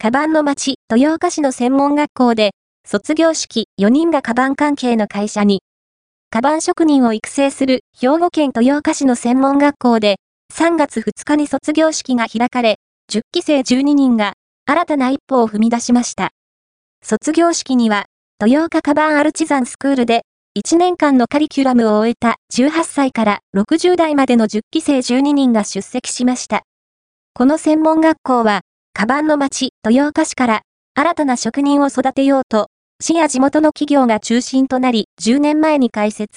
カバンの町、豊岡市の専門学校で、卒業式4人がカバン関係の会社に、カバン職人を育成する兵庫県豊岡市の専門学校で、3月2日に卒業式が開かれ、10期生12人が新たな一歩を踏み出しました。卒業式には、豊岡カバンアルチザンスクールで、1年間のカリキュラムを終えた18歳から60代までの10期生12人が出席しました。この専門学校は、カバンの町、豊岡市から新たな職人を育てようと、市や地元の企業が中心となり10年前に開設。